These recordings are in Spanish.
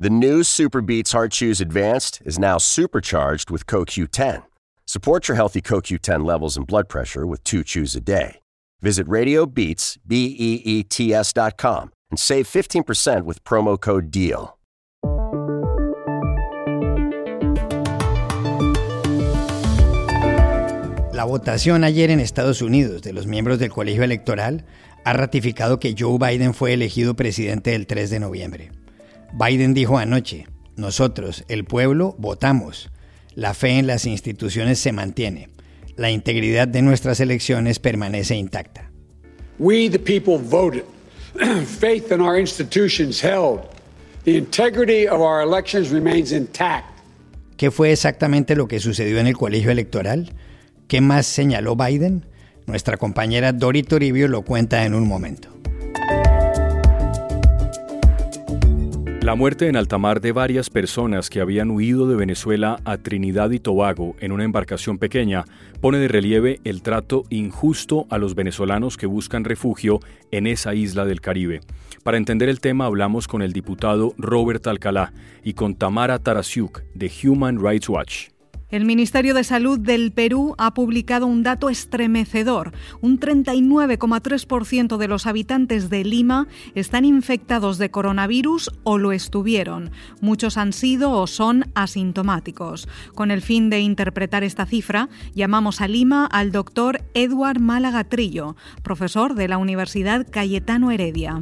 The new Super Beats Heart Chews Advanced is now supercharged with CoQ10. Support your healthy CoQ10 levels and blood pressure with two chews a day. Visit RadioBeats, B-E-E-T-S dot com and save 15% with promo code DEAL. La votación ayer en Estados Unidos de los miembros del colegio electoral ha ratificado que Joe Biden fue elegido presidente el 3 de noviembre. Biden dijo anoche, nosotros, el pueblo, votamos. La fe en las instituciones se mantiene. La integridad de nuestras elecciones permanece intacta. We, the people, voted. Faith in our institutions held. The integrity of our elections remains intact. ¿Qué fue exactamente lo que sucedió en el colegio electoral? ¿Qué más señaló Biden? Nuestra compañera Dori Toribio lo cuenta en un momento. La muerte en alta mar de varias personas que habían huido de Venezuela a Trinidad y Tobago en una embarcación pequeña pone de relieve el trato injusto a los venezolanos que buscan refugio en esa isla del Caribe. Para entender el tema hablamos con el diputado Robert Alcalá y con Tamara Tarasiuk de Human Rights Watch. El Ministerio de Salud del Perú ha publicado un dato estremecedor. Un 39,3% de los habitantes de Lima están infectados de coronavirus o lo estuvieron. Muchos han sido o son asintomáticos. Con el fin de interpretar esta cifra, llamamos a Lima al doctor Edward Málaga Trillo, profesor de la Universidad Cayetano Heredia.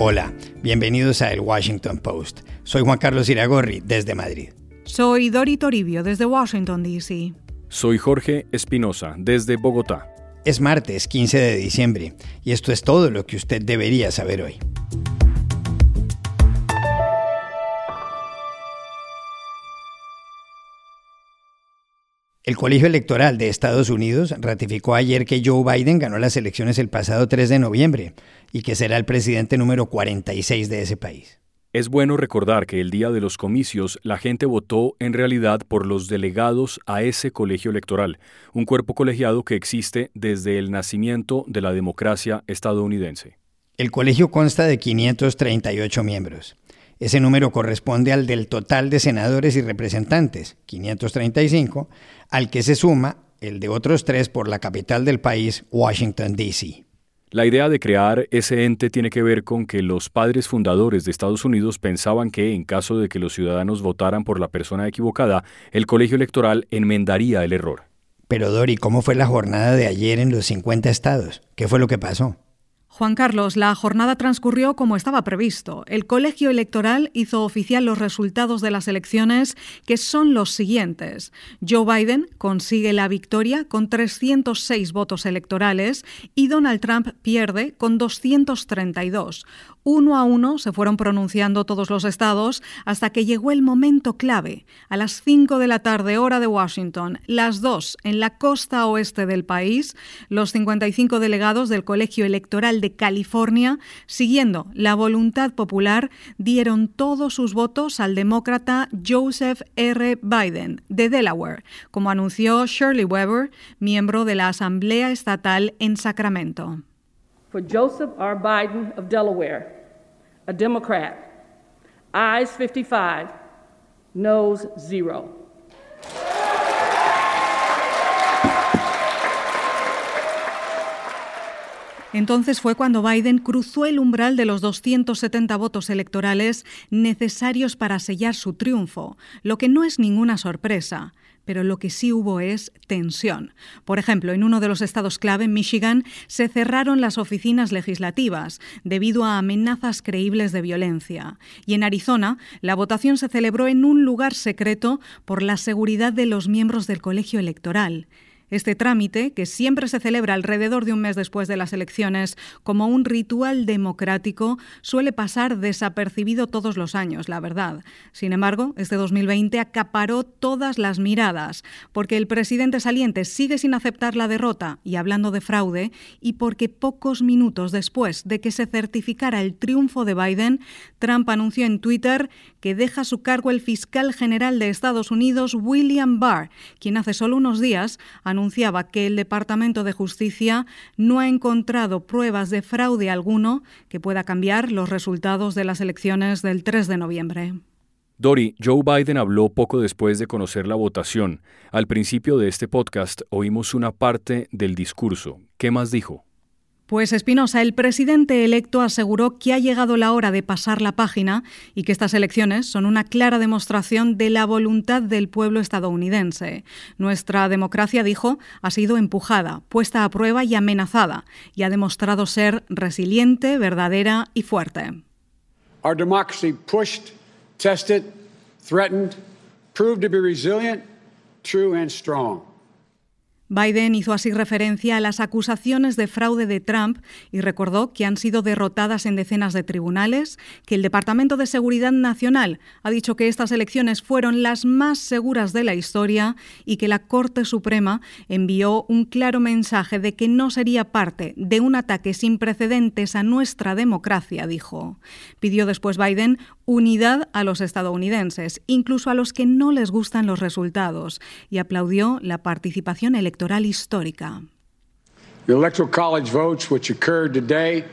Hola, bienvenidos a El Washington Post. Soy Juan Carlos Iragorri, desde Madrid. Soy Dori Toribio, desde Washington, D.C. Soy Jorge Espinosa, desde Bogotá. Es martes 15 de diciembre y esto es todo lo que usted debería saber hoy. El Colegio Electoral de Estados Unidos ratificó ayer que Joe Biden ganó las elecciones el pasado 3 de noviembre y que será el presidente número 46 de ese país. Es bueno recordar que el día de los comicios la gente votó en realidad por los delegados a ese colegio electoral, un cuerpo colegiado que existe desde el nacimiento de la democracia estadounidense. El colegio consta de 538 miembros. Ese número corresponde al del total de senadores y representantes, 535, al que se suma el de otros tres por la capital del país, Washington, D.C. La idea de crear ese ente tiene que ver con que los padres fundadores de Estados Unidos pensaban que, en caso de que los ciudadanos votaran por la persona equivocada, el colegio electoral enmendaría el error. Pero Dori, ¿cómo fue la jornada de ayer en los 50 estados? ¿Qué fue lo que pasó? Juan Carlos, la jornada transcurrió como estaba previsto. El colegio electoral hizo oficial los resultados de las elecciones, que son los siguientes. Joe Biden consigue la victoria con 306 votos electorales y Donald Trump pierde con 232. Uno a uno se fueron pronunciando todos los estados hasta que llegó el momento clave. A las 5 de la tarde hora de Washington, las 2 en la costa oeste del país, los 55 delegados del colegio electoral de California, siguiendo la voluntad popular, dieron todos sus votos al demócrata Joseph R. Biden de Delaware, como anunció Shirley Weber, miembro de la Asamblea Estatal en Sacramento. For Joseph R. Biden of Delaware, a Democrat, ayes 55, noes 0. Entonces fue cuando Biden cruzó el umbral de los 270 votos electorales necesarios para sellar su triunfo, lo que no es ninguna sorpresa pero lo que sí hubo es tensión. Por ejemplo, en uno de los estados clave, Michigan, se cerraron las oficinas legislativas debido a amenazas creíbles de violencia. Y en Arizona, la votación se celebró en un lugar secreto por la seguridad de los miembros del colegio electoral. Este trámite, que siempre se celebra alrededor de un mes después de las elecciones como un ritual democrático, suele pasar desapercibido todos los años, la verdad. Sin embargo, este 2020 acaparó todas las miradas, porque el presidente saliente sigue sin aceptar la derrota y hablando de fraude, y porque pocos minutos después de que se certificara el triunfo de Biden, Trump anunció en Twitter que deja su cargo el fiscal general de Estados Unidos, William Barr, quien hace solo unos días anunció anunciaba que el Departamento de Justicia no ha encontrado pruebas de fraude alguno que pueda cambiar los resultados de las elecciones del 3 de noviembre. Dori, Joe Biden habló poco después de conocer la votación. Al principio de este podcast oímos una parte del discurso. ¿Qué más dijo? Pues Espinosa, el presidente electo aseguró que ha llegado la hora de pasar la página y que estas elecciones son una clara demostración de la voluntad del pueblo estadounidense. Nuestra democracia, dijo, ha sido empujada, puesta a prueba y amenazada, y ha demostrado ser resiliente, verdadera y fuerte. Our democracy pushed tested, threatened, proved to be resilient, true, and strong. Biden hizo así referencia a las acusaciones de fraude de Trump y recordó que han sido derrotadas en decenas de tribunales, que el Departamento de Seguridad Nacional ha dicho que estas elecciones fueron las más seguras de la historia y que la Corte Suprema envió un claro mensaje de que no sería parte de un ataque sin precedentes a nuestra democracia, dijo. Pidió después Biden unidad a los estadounidenses, incluso a los que no les gustan los resultados, y aplaudió la participación electoral histórica. The Electoral College votes, which occurred today,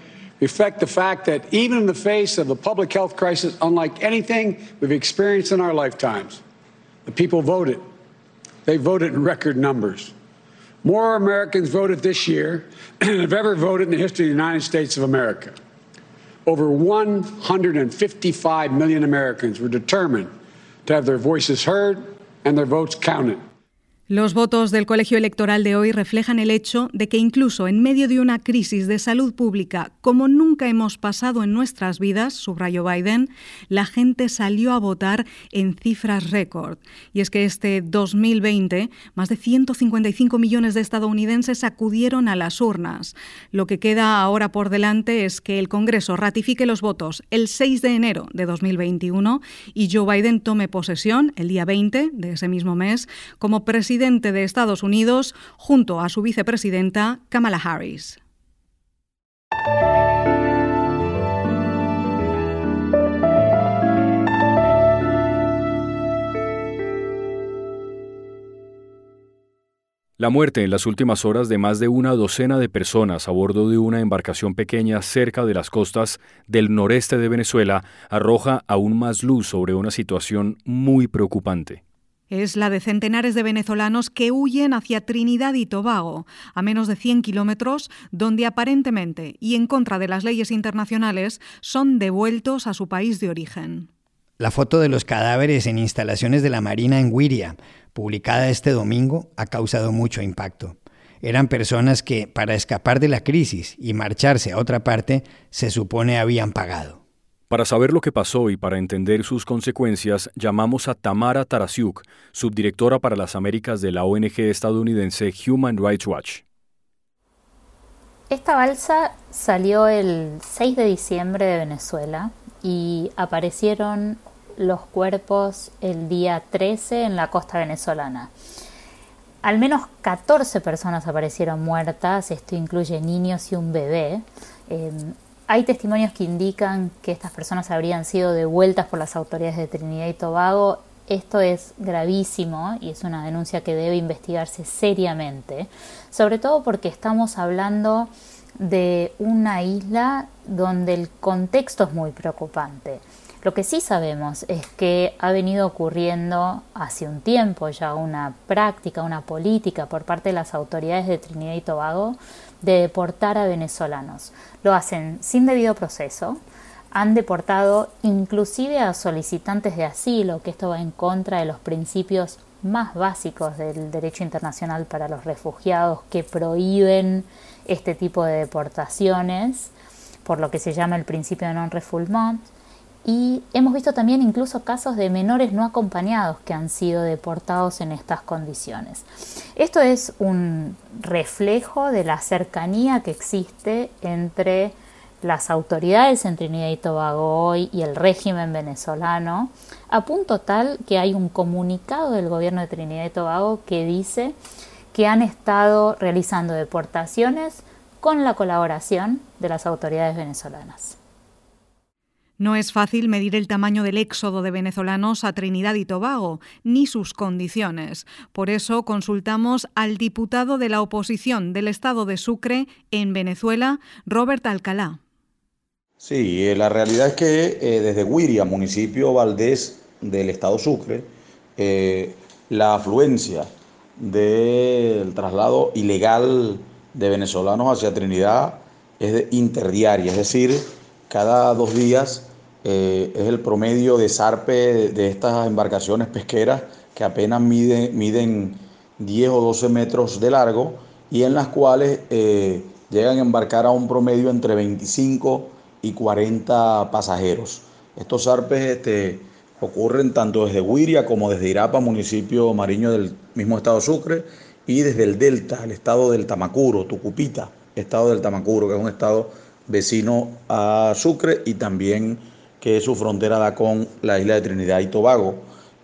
reflect the fact that even in the face of a public health crisis unlike anything we've experienced in our lifetimes, the people voted. They voted in record numbers. More Americans voted this year than have ever voted in the history of the United States of America. Over 155 million Americans were determined to have their voices heard and their votes counted. Los votos del colegio electoral de hoy reflejan el hecho de que incluso en medio de una crisis de salud pública como nunca hemos pasado en nuestras vidas, subrayó Biden, la gente salió a votar en cifras récord. Y es que este 2020 más de 155 millones de estadounidenses acudieron a las urnas. Lo que queda ahora por delante es que el Congreso ratifique los votos el 6 de enero de 2021 y Joe Biden tome posesión el día 20 de ese mismo mes como presidente presidente de Estados Unidos junto a su vicepresidenta Kamala Harris. La muerte en las últimas horas de más de una docena de personas a bordo de una embarcación pequeña cerca de las costas del noreste de Venezuela arroja aún más luz sobre una situación muy preocupante. Es la de centenares de venezolanos que huyen hacia Trinidad y Tobago, a menos de 100 kilómetros, donde aparentemente, y en contra de las leyes internacionales, son devueltos a su país de origen. La foto de los cadáveres en instalaciones de la Marina en Wiria, publicada este domingo, ha causado mucho impacto. Eran personas que, para escapar de la crisis y marcharse a otra parte, se supone habían pagado. Para saber lo que pasó y para entender sus consecuencias, llamamos a Tamara Tarasiuk, subdirectora para las Américas de la ONG estadounidense Human Rights Watch. Esta balsa salió el 6 de diciembre de Venezuela y aparecieron los cuerpos el día 13 en la costa venezolana. Al menos 14 personas aparecieron muertas, esto incluye niños y un bebé. Em, hay testimonios que indican que estas personas habrían sido devueltas por las autoridades de Trinidad y Tobago. Esto es gravísimo y es una denuncia que debe investigarse seriamente, sobre todo porque estamos hablando de una isla donde el contexto es muy preocupante. Lo que sí sabemos es que ha venido ocurriendo hace un tiempo ya una práctica, una política por parte de las autoridades de Trinidad y Tobago de deportar a venezolanos. Lo hacen sin debido proceso, han deportado inclusive a solicitantes de asilo, que esto va en contra de los principios más básicos del derecho internacional para los refugiados que prohíben este tipo de deportaciones, por lo que se llama el principio de non-refoulement, y hemos visto también incluso casos de menores no acompañados que han sido deportados en estas condiciones. Esto es un reflejo de la cercanía que existe entre las autoridades en Trinidad y Tobago hoy y el régimen venezolano, a punto tal que hay un comunicado del gobierno de Trinidad y Tobago que dice que han estado realizando deportaciones con la colaboración de las autoridades venezolanas. No es fácil medir el tamaño del éxodo de venezolanos a Trinidad y Tobago, ni sus condiciones. Por eso consultamos al diputado de la oposición del Estado de Sucre en Venezuela, Robert Alcalá. Sí, eh, la realidad es que eh, desde Guiria, municipio Valdés del Estado Sucre, eh, la afluencia del traslado ilegal de venezolanos hacia Trinidad es interdiaria, es decir, cada dos días eh, es el promedio de zarpe de, estas embarcaciones pesqueras que apenas miden 10 o 12 metros de largo y en las cuales eh, llegan a embarcar a un promedio entre 25 y 40 pasajeros. Estos zarpes este, ocurren tanto desde Huiria como desde Irapa, municipio mariño del mismo estado Sucre, y desde el Delta, el estado del Tamacuro, Tucupita, estado del Tamacuro, que es un estado vecino a Sucre y también que su frontera da con la isla de Trinidad y Tobago.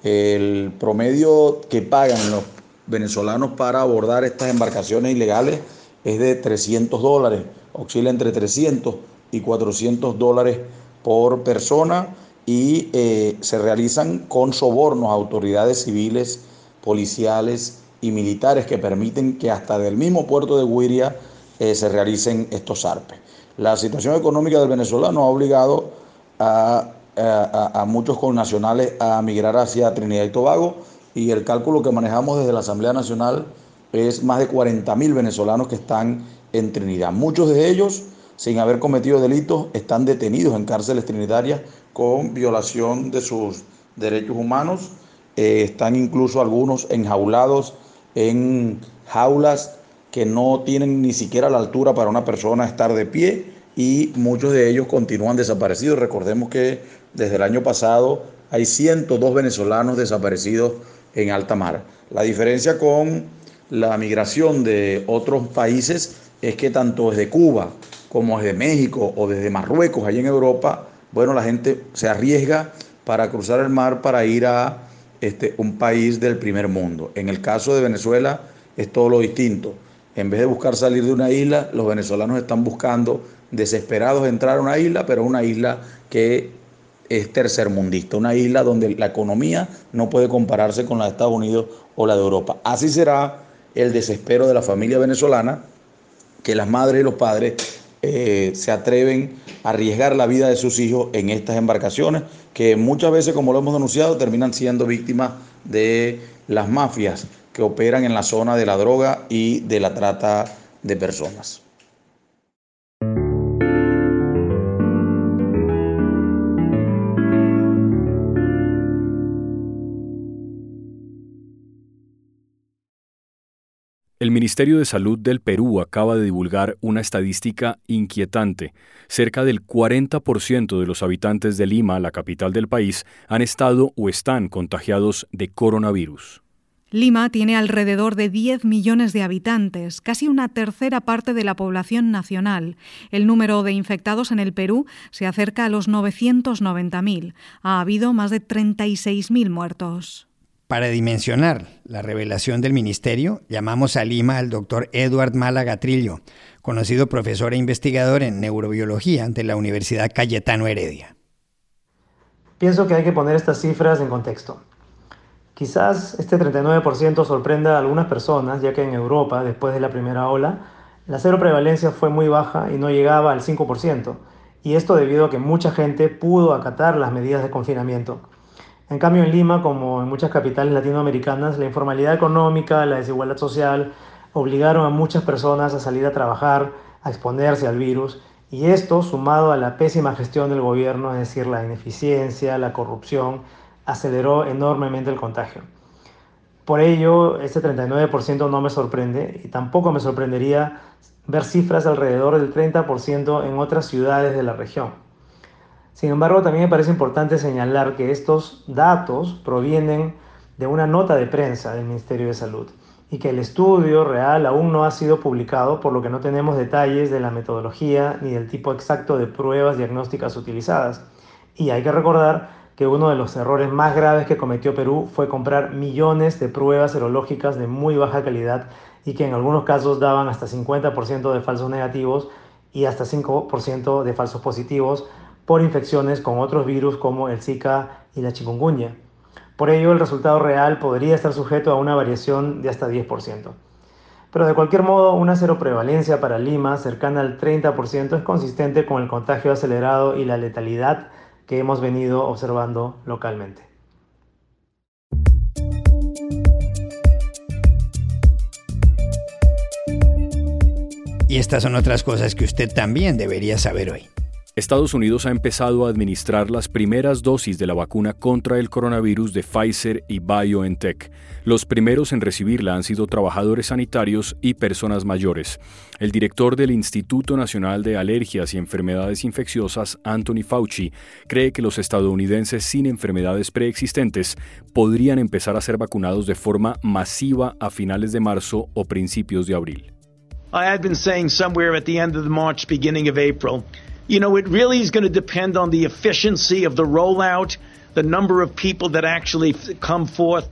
El promedio que pagan los venezolanos para abordar estas embarcaciones ilegales es de 300 dólares, oscila entre 300 y 400 dólares por persona y eh, se realizan con sobornos a autoridades civiles, policiales y militares que permiten que hasta del mismo puerto de Guiria eh, se realicen estos zarpes. La situación económica del venezolano ha obligado a, a, muchos connacionales a migrar hacia Trinidad y Tobago y el cálculo que manejamos desde la Asamblea Nacional es más de 40 mil venezolanos que están en Trinidad. Muchos de ellos, sin haber cometido delitos, están detenidos en cárceles trinitarias con violación de sus derechos humanos. Eh, están incluso algunos enjaulados en jaulas que no tienen ni siquiera la altura para una persona estar de pie y muchos de ellos continúan desaparecidos. Recordemos que desde el año pasado hay 102 venezolanos desaparecidos en alta mar. La diferencia con la migración de otros países es que tanto desde Cuba como desde México o desde Marruecos, allá en Europa, bueno, la gente se arriesga para cruzar el mar para ir a este, un país del primer mundo. En el caso de Venezuela es todo lo distinto. En vez de buscar salir de una isla, los venezolanos están buscando desesperados entrar a una isla, pero una isla que es tercermundista, una isla donde la economía no puede compararse con la de Estados Unidos o la de Europa. Así será el desespero de la familia venezolana, que las madres y los padres eh, se atreven a arriesgar la vida de sus hijos en estas embarcaciones, que muchas veces, como lo hemos denunciado, terminan siendo víctimas de las mafias que operan en la zona de la droga y de la trata de personas. El Ministerio de Salud del Perú acaba de divulgar una estadística inquietante. Cerca del 40% de los habitantes de Lima, la capital del país, han estado o están contagiados de coronavirus. Lima tiene alrededor de 10 millones de habitantes, casi una tercera parte de la población nacional. El número de infectados en el Perú se acerca a los 990.000. Ha habido más de 36.000 muertos. Para dimensionar la revelación del ministerio, llamamos a Lima al doctor Edward Málaga Trillo, conocido profesor e investigador en neurobiología ante la Universidad Cayetano Heredia. Pienso que hay que poner estas cifras en contexto. Quizás este 39% sorprenda a algunas personas, ya que en Europa, después de la primera ola, la cero prevalencia fue muy baja y no llegaba al 5%, y esto debido a que mucha gente pudo acatar las medidas de confinamiento. En cambio, en Lima, como en muchas capitales latinoamericanas, la informalidad económica, la desigualdad social, obligaron a muchas personas a salir a trabajar, a exponerse al virus, y esto, sumado a la pésima gestión del gobierno, es decir, la ineficiencia, la corrupción, aceleró enormemente el contagio. Por ello, este 39% no me sorprende y tampoco me sorprendería ver cifras alrededor del 30% en otras ciudades de la región. Sin embargo, también me parece importante señalar que estos datos provienen de una nota de prensa del Ministerio de Salud y que el estudio real aún no ha sido publicado, por lo que no tenemos detalles de la metodología ni del tipo exacto de pruebas diagnósticas utilizadas. Y hay que recordar que uno de los errores más graves que cometió Perú fue comprar millones de pruebas serológicas de muy baja calidad y que en algunos casos daban hasta 50% de falsos negativos y hasta 5% de falsos positivos, por infecciones con otros virus como el Zika y la chikungunya. Por ello, el resultado real podría estar sujeto a una variación de hasta 10%. Pero de cualquier modo, una seroprevalencia para Lima cercana al 30% es consistente con el contagio acelerado y la letalidad que hemos venido observando localmente. Y estas son otras cosas que usted también debería saber hoy. Estados Unidos ha empezado a administrar las primeras dosis de la vacuna contra el coronavirus de Pfizer y BioNTech. Los primeros en recibirla han sido trabajadores sanitarios y personas mayores. El director del Instituto Nacional de Alergias y Enfermedades Infecciosas, Anthony Fauci, cree que los estadounidenses sin enfermedades preexistentes podrían empezar a ser vacunados de forma masiva a finales de marzo o principios de abril. I had been saying somewhere at the end of March, beginning of April, you know, it really is going to depend on the efficiency of the rollout, the number of people that actually come forth.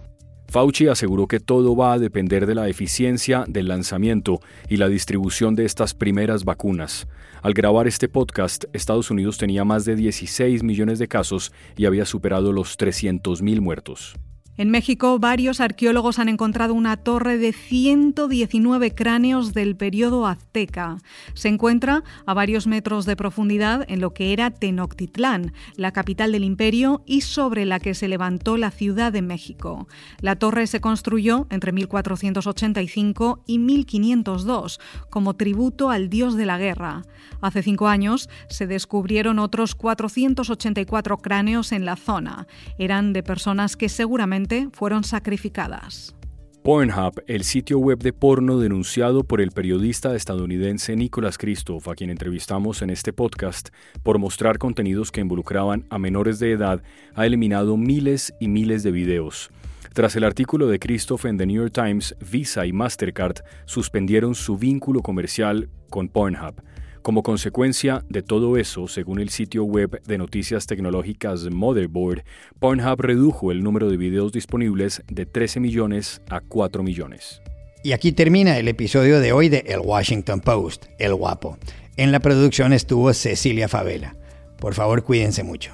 Fauci aseguró que todo va a depender de la eficiencia del lanzamiento y la distribución de estas primeras vacunas. Al grabar este podcast, Estados Unidos tenía más de 16 millones de casos y había superado los 300.000 muertos. En México, varios arqueólogos han encontrado una torre de 119 cráneos del periodo azteca. Se encuentra a varios metros de profundidad en lo que era Tenochtitlán, la capital del imperio y sobre la que se levantó la Ciudad de México. La torre se construyó entre 1485 y 1502 como tributo al dios de la guerra. Hace cinco años se descubrieron otros 484 cráneos en la zona. Eran de personas que seguramente fueron sacrificadas. Pornhub, el sitio web de porno denunciado por el periodista estadounidense Nicholas Christoph, a quien entrevistamos en este podcast, por mostrar contenidos que involucraban a menores de edad, ha eliminado miles y miles de videos. Tras el artículo de Christoph en The New York Times, Visa y Mastercard suspendieron su vínculo comercial con Pornhub. Como consecuencia de todo eso, según el sitio web de noticias tecnológicas Motherboard, Pornhub redujo el número de videos disponibles de 13 millones a 4 millones. Y aquí termina el episodio de hoy de El Washington Post, El Guapo. En la producción estuvo Cecilia Favela. Por favor, cuídense mucho.